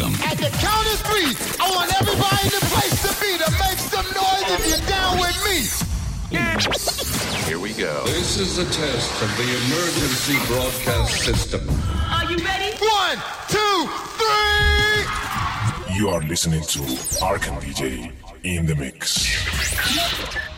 Welcome. At the count of three, I want everybody in the place to be to make some noise if you're down with me. Here we go. This is a test of the emergency broadcast system. Are you ready? One, two, three. You are listening to Arkan DJ in the mix.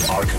Listening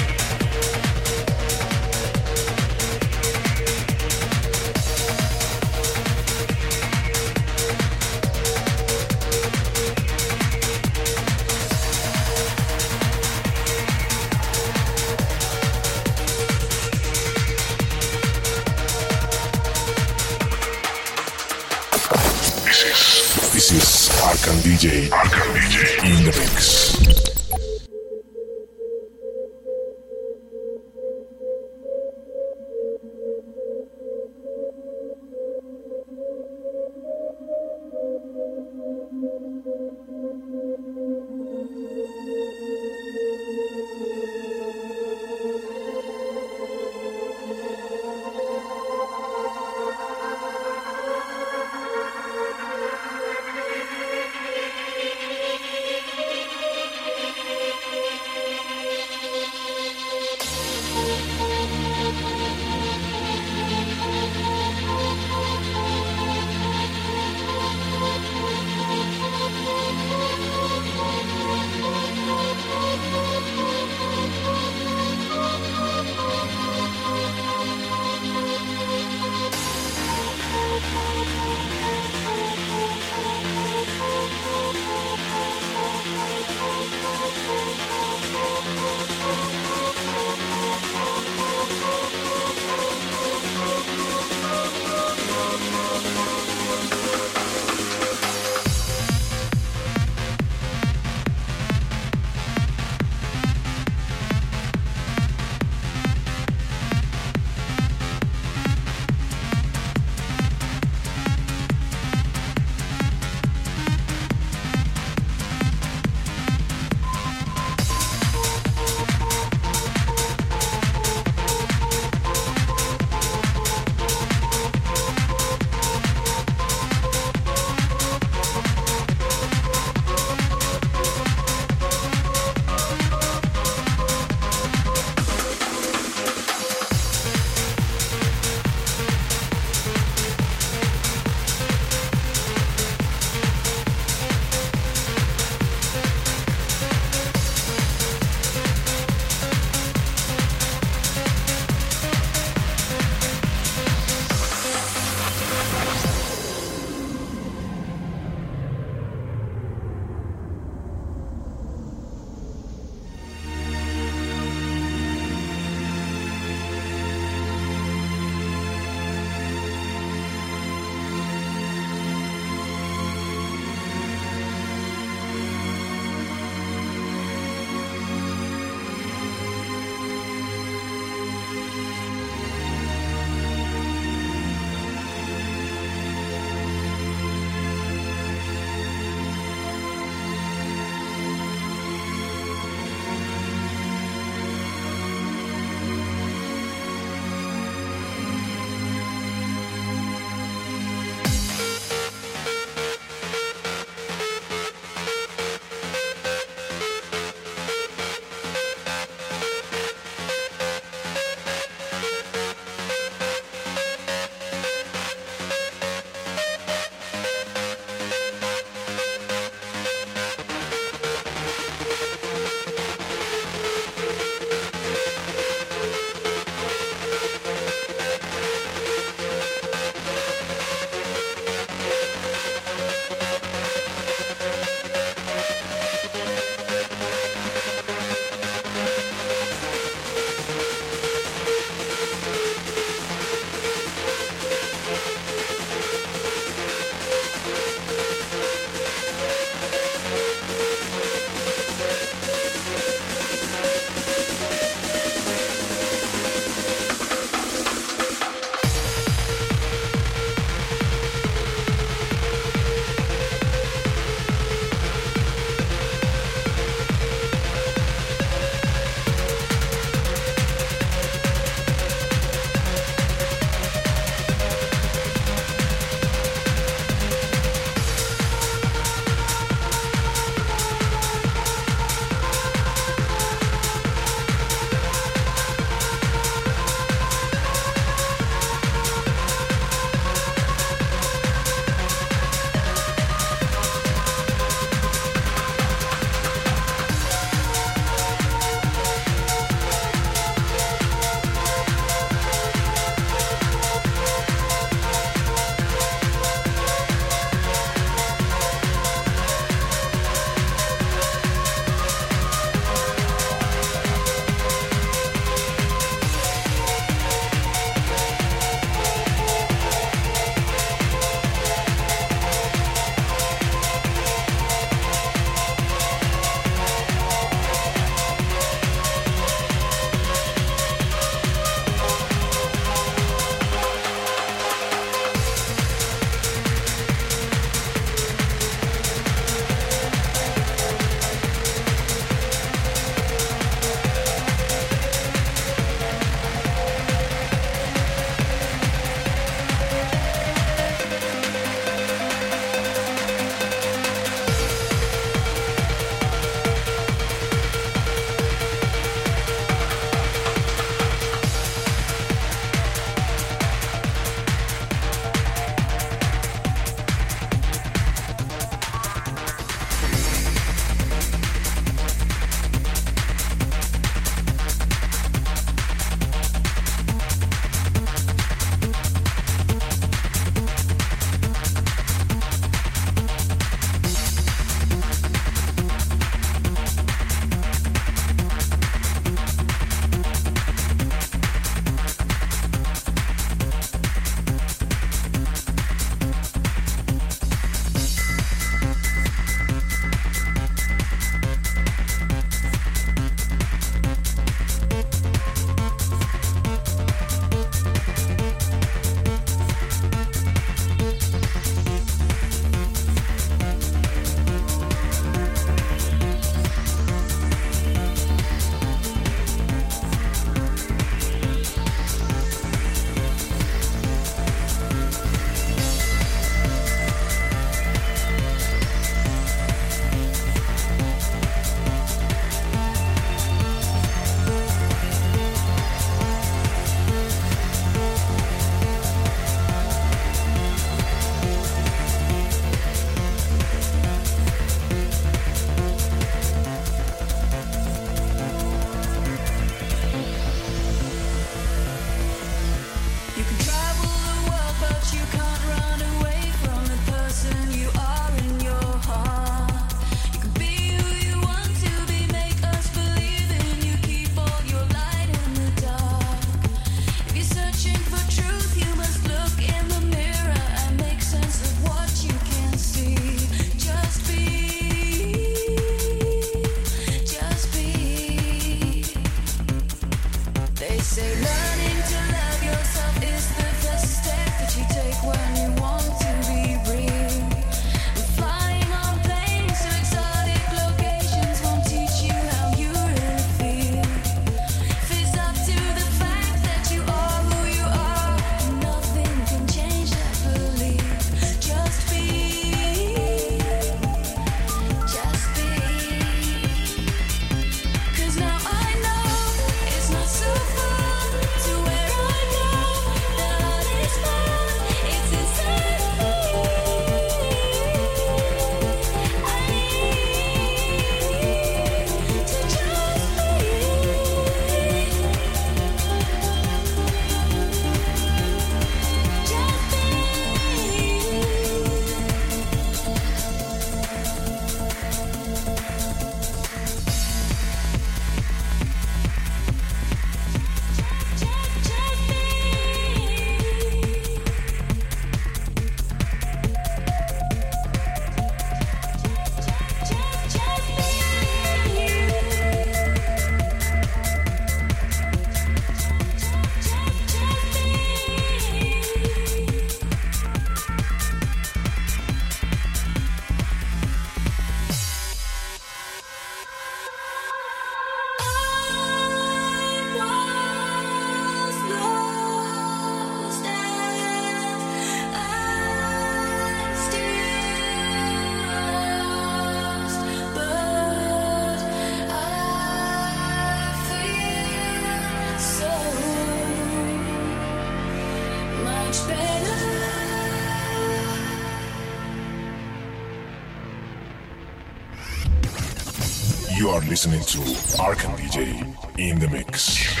listening to Arkham DJ in the mix.